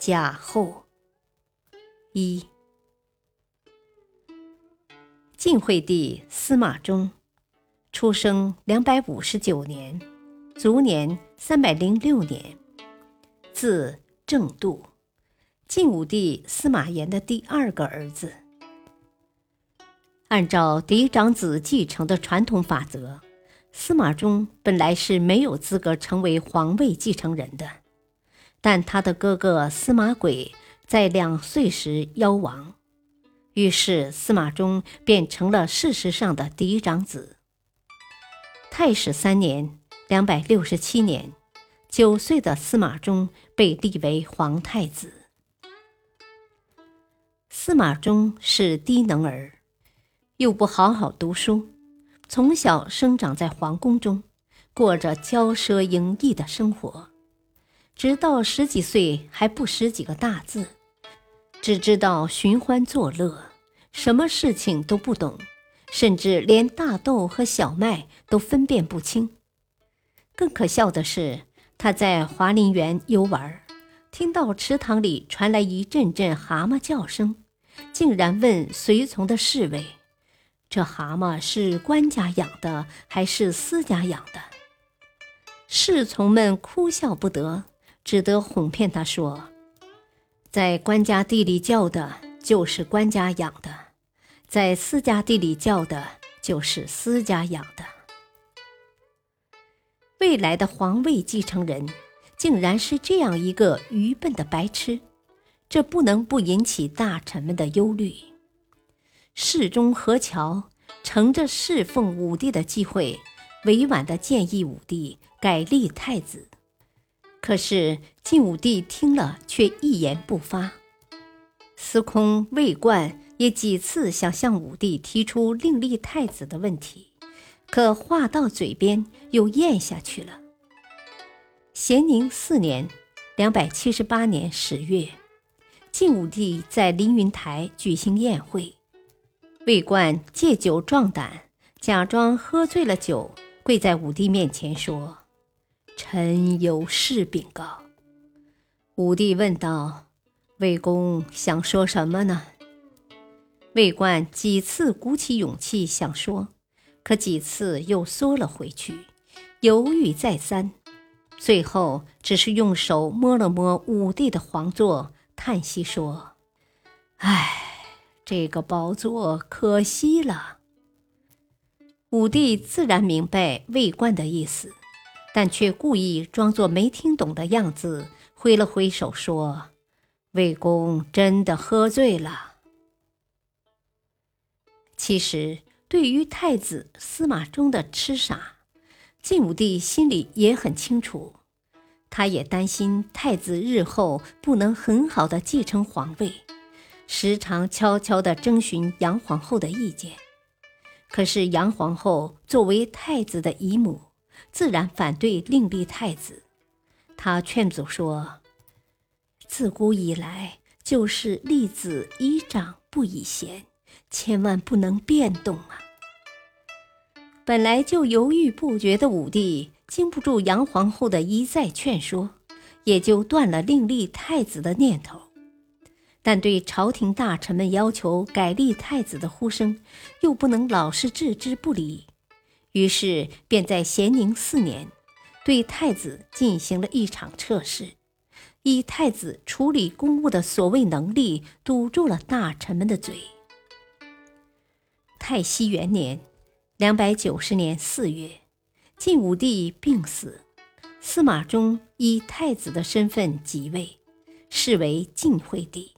贾后一，晋惠帝司马衷，出生两百五十九年，卒年三百零六年，字正度，晋武帝司马炎的第二个儿子。按照嫡长子继承的传统法则，司马衷本来是没有资格成为皇位继承人的。但他的哥哥司马轨在两岁时夭亡，于是司马衷便成了事实上的嫡长子。太始三年（两百六十七年），九岁的司马衷被立为皇太子。司马衷是低能儿，又不好好读书，从小生长在皇宫中，过着骄奢淫逸的生活。直到十几岁还不识几个大字，只知道寻欢作乐，什么事情都不懂，甚至连大豆和小麦都分辨不清。更可笑的是，他在华林园游玩，听到池塘里传来一阵阵蛤蟆叫声，竟然问随从的侍卫：“这蛤蟆是官家养的还是私家养的？”侍从们哭笑不得。只得哄骗他说：“在官家地里叫的，就是官家养的；在私家地里叫的，就是私家养的。”未来的皇位继承人，竟然是这样一个愚笨的白痴，这不能不引起大臣们的忧虑。侍中何乔乘着侍奉武帝的机会，委婉地建议武帝改立太子。可是晋武帝听了却一言不发，司空魏冠也几次想向武帝提出另立太子的问题，可话到嘴边又咽下去了。咸宁四年（两百七十八年）十月，晋武帝在凌云台举行宴会，魏冠借酒壮胆，假装喝醉了酒，跪在武帝面前说。臣有事禀告。武帝问道：“魏公想说什么呢？”魏冠几次鼓起勇气想说，可几次又缩了回去，犹豫再三，最后只是用手摸了摸武帝的皇座，叹息说：“唉，这个宝座可惜了。”武帝自然明白魏冠的意思。但却故意装作没听懂的样子，挥了挥手说：“魏公真的喝醉了。”其实，对于太子司马衷的痴傻，晋武帝心里也很清楚。他也担心太子日后不能很好的继承皇位，时常悄悄地征询杨皇后的意见。可是杨皇后作为太子的姨母。自然反对另立太子。他劝阻说：“自古以来就是立子以长不以贤，千万不能变动啊！”本来就犹豫不决的武帝，经不住杨皇后的一再劝说，也就断了另立太子的念头。但对朝廷大臣们要求改立太子的呼声，又不能老是置之不理。于是，便在咸宁四年，对太子进行了一场测试，以太子处理公务的所谓能力堵住了大臣们的嘴。太熙元年（两百九十年四月），晋武帝病死，司马衷以太子的身份即位，是为晋惠帝，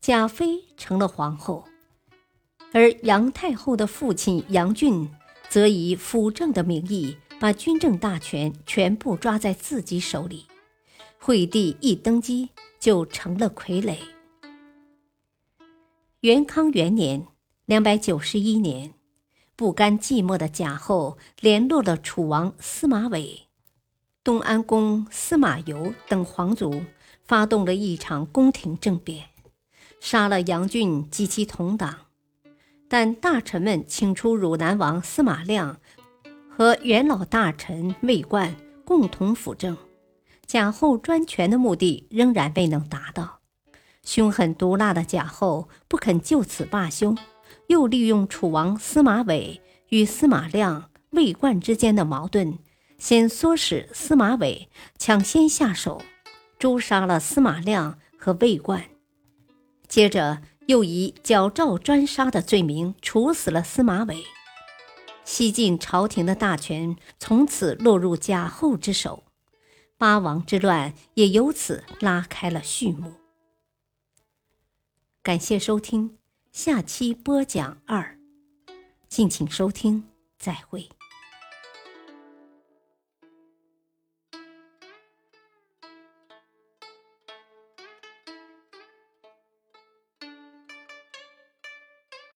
贾妃成了皇后，而杨太后的父亲杨俊。则以辅政的名义，把军政大权全部抓在自己手里，惠帝一登基就成了傀儡。元康元年（两百九十一年），不甘寂寞的贾后联络了楚王司马玮、东安公司马攸等皇族，发动了一场宫廷政变，杀了杨俊及其同党。但大臣们请出汝南王司马亮和元老大臣魏冠共同辅政，贾后专权的目的仍然未能达到。凶狠毒辣的贾后不肯就此罢休，又利用楚王司马玮与司马亮、魏冠之间的矛盾，先唆使司马玮抢先下手，诛杀了司马亮和魏冠，接着。又以矫诏专杀的罪名处死了司马玮，西晋朝廷的大权从此落入贾后之手，八王之乱也由此拉开了序幕。感谢收听，下期播讲二，敬请收听，再会。